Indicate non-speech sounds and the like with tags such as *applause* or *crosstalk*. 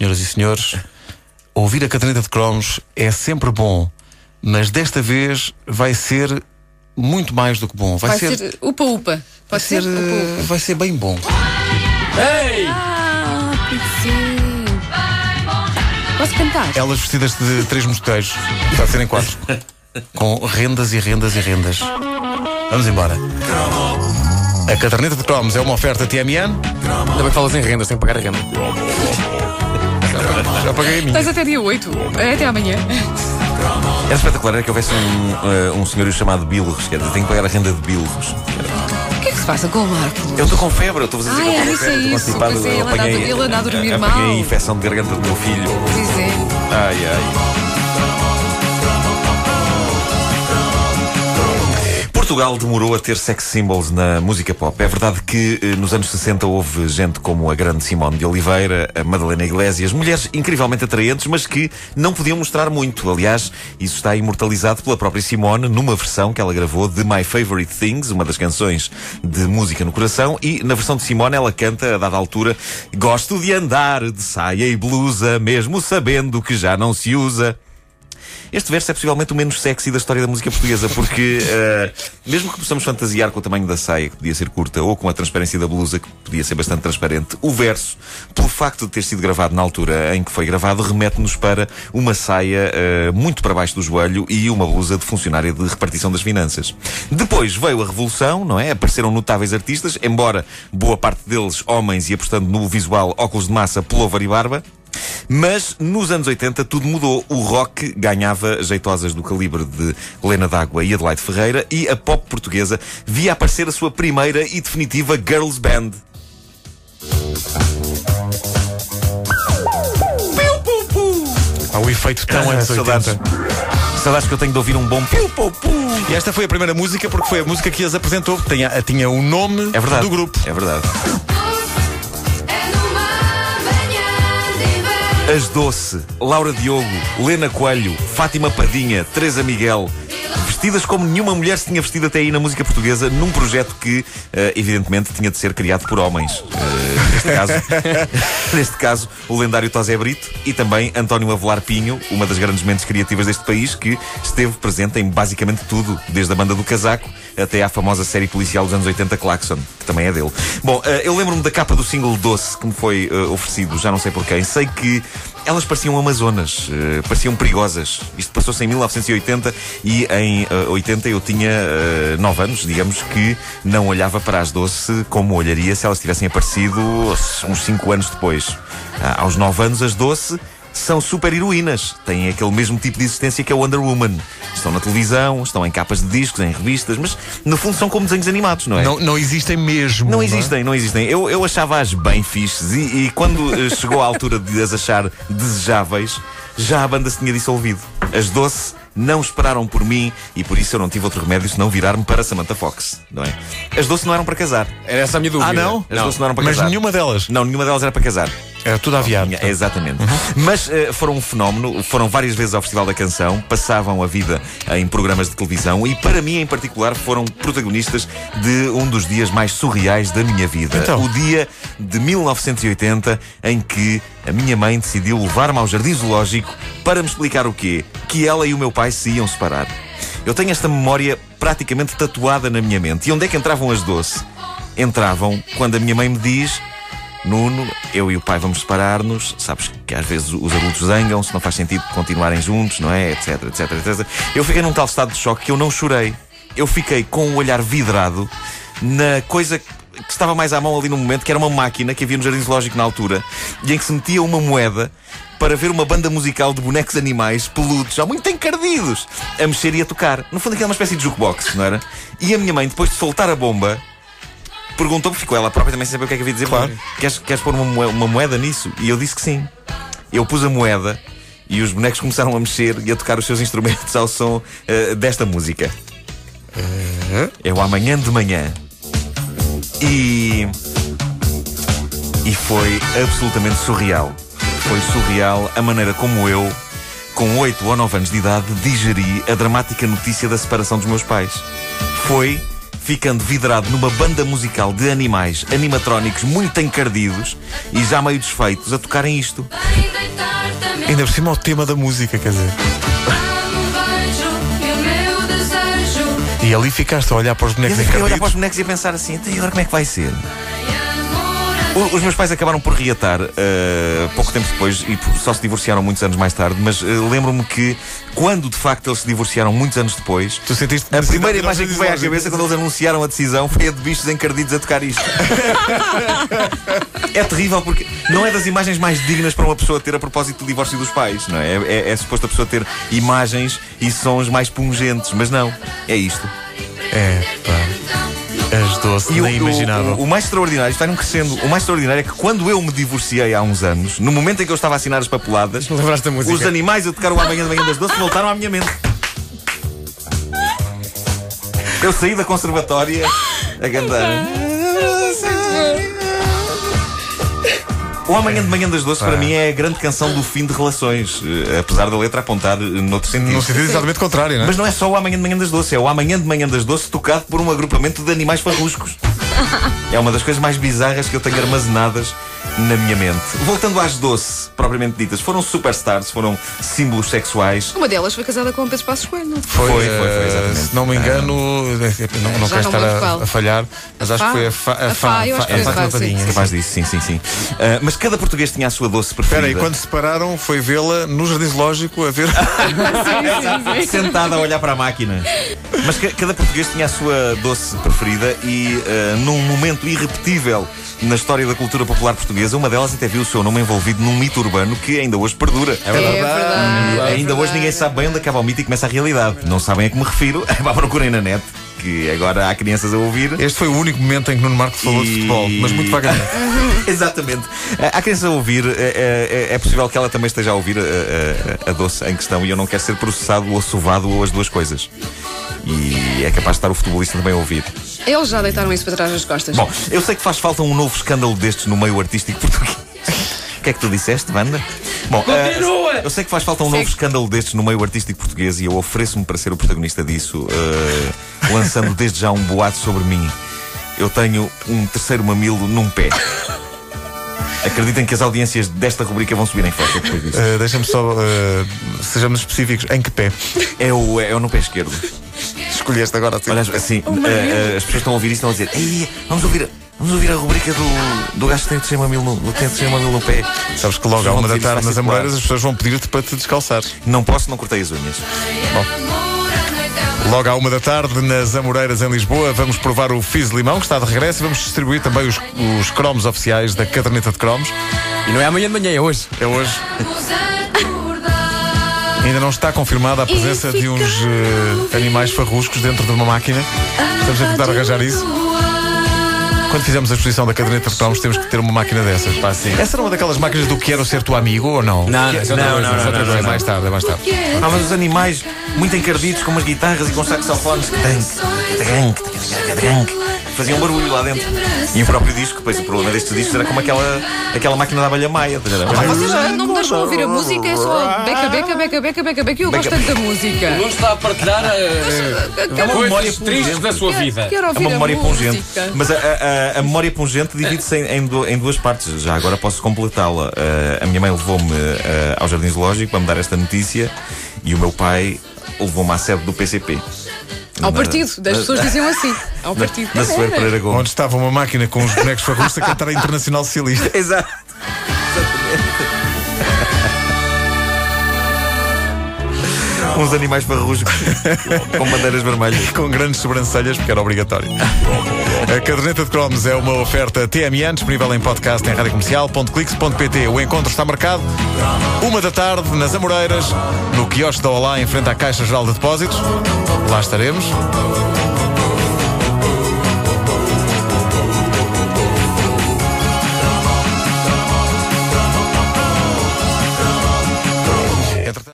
senhoras e senhores. Ouvir a caderneta de cromos é sempre bom, mas desta vez vai ser muito mais do que bom. Vai, Vai ser upa-upa. vai Pode ser, ser eh, upa-upa. vai ser bem bom. Ei! Ah, sim. Posso cantar? Elas vestidas de três mosqueteiros, está a serem quatro, com rendas e rendas e rendas. Vamos embora. A caderneta de cromos é uma oferta TMN. Ainda bem que falas em rendas, tenho que pagar a renda. Já paguei a minha. Tens até dia 8. É até amanhã. Era espetacular era que houvesse um, eh, um senhor chamado Bilros, quer dizer, tenho que pagar a renda de Bilros. O que é que se passa com o Marco? Eu estou com febre, eu estou a dizer Ah, que eu é estou com febre, é estou constipado, é, ele anda a- apanhei- ele anda a dormir apanhei mal. a infecção de garganta do meu filho. Pois é. Ai, ai. Portugal demorou a ter sex symbols na música pop. É verdade que eh, nos anos 60 houve gente como a grande Simone de Oliveira, a Madalena Iglesias, mulheres incrivelmente atraentes, mas que não podiam mostrar muito. Aliás, isso está imortalizado pela própria Simone numa versão que ela gravou de My Favorite Things, uma das canções de música no coração, e na versão de Simone ela canta, a dada altura, Gosto de andar de saia e blusa, mesmo sabendo que já não se usa. Este verso é possivelmente o menos sexy da história da música portuguesa, porque *laughs* eh, mesmo que possamos fantasiar com o tamanho da saia, que podia ser curta, ou com a transparência da blusa, que podia ser bastante transparente, o verso, pelo facto de ter sido gravado na altura em que foi gravado, remete-nos para uma saia eh, muito para baixo do joelho e uma blusa de funcionária de repartição das finanças. Depois veio a Revolução, não é? Apareceram notáveis artistas, embora boa parte deles homens e apostando no visual óculos de massa, pullover e barba. Mas nos anos 80 tudo mudou. O rock ganhava jeitosas do calibre de Helena D'Água e Adelaide Ferreira e a pop portuguesa via aparecer a sua primeira e definitiva girls band. Há o efeito tão Ah, anos saudades. 80. Saudades que eu tenho de ouvir um bom piu, piu, piu. E esta foi a primeira música porque foi a música que as apresentou. Tinha, tinha o nome É verdade. do grupo. É verdade. As Doce, Laura Diogo, Lena Coelho, Fátima Padinha, Teresa Miguel, vestidas como nenhuma mulher se tinha vestido até aí na música portuguesa, num projeto que, eh, evidentemente, tinha de ser criado por homens. Eh, neste, caso, *laughs* neste caso, o lendário Tosé Brito e também António Avelar Pinho, uma das grandes mentes criativas deste país, que esteve presente em basicamente tudo, desde a banda do casaco até à famosa série policial dos anos 80, Claxon, que também é dele. Bom, eh, eu lembro-me da capa do single Doce que me foi eh, oferecido, já não sei por quem. Sei que elas pareciam amazonas, eh, pareciam perigosas. Isto passou-se em 1980 e em eh, 80 eu tinha 9 anos, digamos que não olhava para as Doce como olharia se elas tivessem aparecido uns 5 anos depois. Ah, aos 9 anos, as Doce são super heroínas. Têm aquele mesmo tipo de existência que a Wonder Woman. Estão na televisão, estão em capas de discos, em revistas, mas no fundo são como desenhos animados, não é? Não, não existem mesmo. Não é? existem, não existem. Eu, eu achava-as bem fixes e, e quando eh, chegou a altura de as achar desejáveis, já a banda se tinha dissolvido. As Doce não esperaram por mim e por isso eu não tive outro remédio senão virar-me para Samantha Fox, não é? As Doce não eram para casar. Era essa a minha dúvida. Ah, não? As Doce não eram para Mas casar. nenhuma delas. Não, nenhuma delas era para casar. Era tudo aviado. É, exatamente. Mas eh, foram um fenómeno, foram várias vezes ao Festival da Canção, passavam a vida em programas de televisão e, para mim em particular, foram protagonistas de um dos dias mais surreais da minha vida. Então? O dia de 1980 em que a minha mãe decidiu levar-me ao Jardim Zoológico para me explicar o quê? Que ela e o meu pai se iam separar. Eu tenho esta memória praticamente tatuada na minha mente. E onde é que entravam as doce? Entravam quando a minha mãe me diz Nuno, eu e o pai vamos separar-nos. Sabes que às vezes os adultos zangam, se não faz sentido continuarem juntos, não é? Etc, etc, etc. Eu fiquei num tal estado de choque que eu não chorei. Eu fiquei com o olhar vidrado na coisa que estava mais à mão ali no momento, que era uma máquina que havia no Jardim Zoológico na altura, e em que se metia uma moeda para ver uma banda musical de bonecos animais peludos, já muito encardidos, a mexer e a tocar. No fundo, aquilo é uma espécie de jukebox, não era? E a minha mãe, depois de soltar a bomba, perguntou-me, ficou ela própria também sem saber o que é que havia de dizer. Claro. Queres, queres pôr uma, moe- uma moeda nisso? E eu disse que sim. Eu pus a moeda e os bonecos *laughs* começaram a mexer e a tocar os seus instrumentos ao som eh, desta música. É o amanhã de manhã. E. E foi absolutamente surreal. Foi surreal a maneira como eu, com 8 ou 9 anos de idade, digeri a dramática notícia da separação dos meus pais. Foi ficando vidrado numa banda musical de animais animatrónicos muito encardidos e já meio desfeitos a tocarem isto. Ainda por cima o tema da música, quer dizer. e ali ficaste a olhar para os bonecos eu fiquei a olhar para os encardidos. bonecos e a pensar assim, "Então, e agora como é que vai ser? O- Os meus pais acabaram por reatar eh, pouco tempo depois e só se divorciaram muitos anos mais tarde, mas eh, lembro-me que quando de facto eles se divorciaram muitos anos depois, Tu sentiste a primeira imagem que me veio à cabeça quando eles anunciaram a decisão foi a de bichos encardidos a tocar isto. *laughs* é terrível porque não é das imagens mais dignas para uma pessoa ter a propósito do divórcio dos pais, não é? É, é, é suposto a pessoa ter imagens e sons mais pungentes, mas não, é isto. É, pá. As doces, E o, nem imaginava. o, o mais extraordinário, está num crescendo, o mais extraordinário é que quando eu me divorciei há uns anos, no momento em que eu estava a assinar as papeladas, *laughs* os animais a tocar o amanhã de manhã das doces voltaram à minha mente. Eu saí da conservatória a cantar. O Amanhã de Manhã das Doces para mim é a grande canção do fim de relações, eh, apesar da letra apontar eh, noutro sentido. No sentido exatamente contrário, não é? Mas não é só o Amanhã de Manhã das Doces, é o Amanhã de Manhã das Doces tocado por um agrupamento de animais farruscos. *laughs* É uma das coisas mais bizarras que eu tenho armazenadas na minha mente. Voltando às doce, propriamente ditas, foram superstars, foram símbolos sexuais. Uma delas foi casada com o Pedro Passos Coelho, não Foi, Foi, foi, foi, eh, exatamente. Se não me engano, eh, não, não quero não estar a, a falhar, mas acho que Fá? foi a Fá. A Fá, eu acho que a foi a Fátima Fá, sim. Padinha. Capaz disso, sim, sim, sim. Ah, mas cada português tinha a sua doce preferida. Espera aí, quando se separaram, foi vê-la no Jardim Zoológico a ver. *laughs* *laughs* sentada a olhar para a máquina. Mas ca- cada português tinha a sua doce preferida e eh, num momento irrepetível na história da cultura popular portuguesa, uma delas até viu o seu nome envolvido num mito urbano que ainda hoje perdura. É verdade. é ainda verdade. hoje ninguém sabe bem onde acaba o mito e começa a realidade. Não sabem a que me refiro? *laughs* Vá procurem na net, que agora há crianças a ouvir. Este foi o único momento em que Nuno Marcos falou de E- futebol, mas muito vagamente. *laughs* Exatamente. Há criança a ouvir, eh, eh, é, possível que ela também esteja a ouvir a, a- a doce em questão e eu não quero ser processado ou sovado ou as duas coisas. E é capaz de estar o futebolista também a ouvir. Eles já deitaram isso para trás das costas. Bom, eu sei que faz falta um novo escândalo destes no meio artístico português. O que é que tu disseste, banda? Bom, eh, eu sei que faz falta um novo Segue. escândalo destes no meio artístico português e eu ofereço-me para ser o protagonista disso, eh, lançando desde já um boato sobre mim. Eu tenho um terceiro mamilo num pé. Acreditem que as audiências desta rubrica vão subir em força depois disso. Eh, Deixa-me só. eh, sejamos específicos. Em que pé? É o, é o no pé esquerdo. Escolheste agora assim. Olha, assim, eh, as pessoas estão a ouvir isto e estão a dizer: Ei, vamos ouvir, vamos ouvir a rubrica do, do gajo que tem terceiro mamilo no, do- tem o terceiro mamilo no pé. Sabes que logo à uma da tarde nas. Amoreiras as pessoas vão pedir-te para te descalçares. Não posso, não cortei as unhas. uma Logo à uma da tarde nas Amoreiras em Lisboa vamos provar o Fizz Limão que está de regresso e vamos distribuir também os, os cromos oficiais da caderneta de cromos. E não é amanhã de manhã, é hoje. É hoje. *laughs* Ainda não está confirmada a presença de uns eh, animais farruscos dentro de uma máquina. Estamos a tentar arranjar isso. Quando fizemos a exposição da caderneta de cromos, temos que ter uma máquina dessas. Pá, sim. Essa era uma daquelas máquinas do Quero Ser Tu Amigo ou não? Não, é Não, não, é não. É mais tarde, é mais tarde. Ah, mas os animais muito encardidos com umas guitarras e com saxofones que têm faziam barulho lá dentro. E o próprio disco, pois o problema destes discos era como aquela, aquela máquina da abelha maia. a? Ah, vocês já não me deixam ouvir a música, é só beca, beca, beca, beca, beca, beca. Eu gosto tanto da música. Não está a partilhar uma memória tristes da sua vida. Quero É uma a memória pungente. Mas a, a- a- a memória pungente divide-se em, em duas partes. Já agora posso completá-la. Eh, a minha mãe levou-me eh, ao Jardim Zoológico para me dar esta notícia e o meu pai levou-me à sede do PCP. Ao Na- partido, das na- pessoas diziam assim. *laughs* Ao Na, partido. na Soeiro *laughs* Pereira Gomes. Onde estava uma máquina com os bonecos farruscos a cantar a Internacional Socialista. *laughs* Exato. Uns animais farruscos *laughs* com bandeiras vermelhas. com grandes sobrancelhas, porque era obrigatório. A caderneta de cromos é uma oferta TMN, disponível em podcast em radiocomercial.clix.pt. O encontro está marcado, uma da tarde, nas Amoreiras, no quiosque da Olá, em frente à Caixa Geral de Depósitos. Lá estaremos.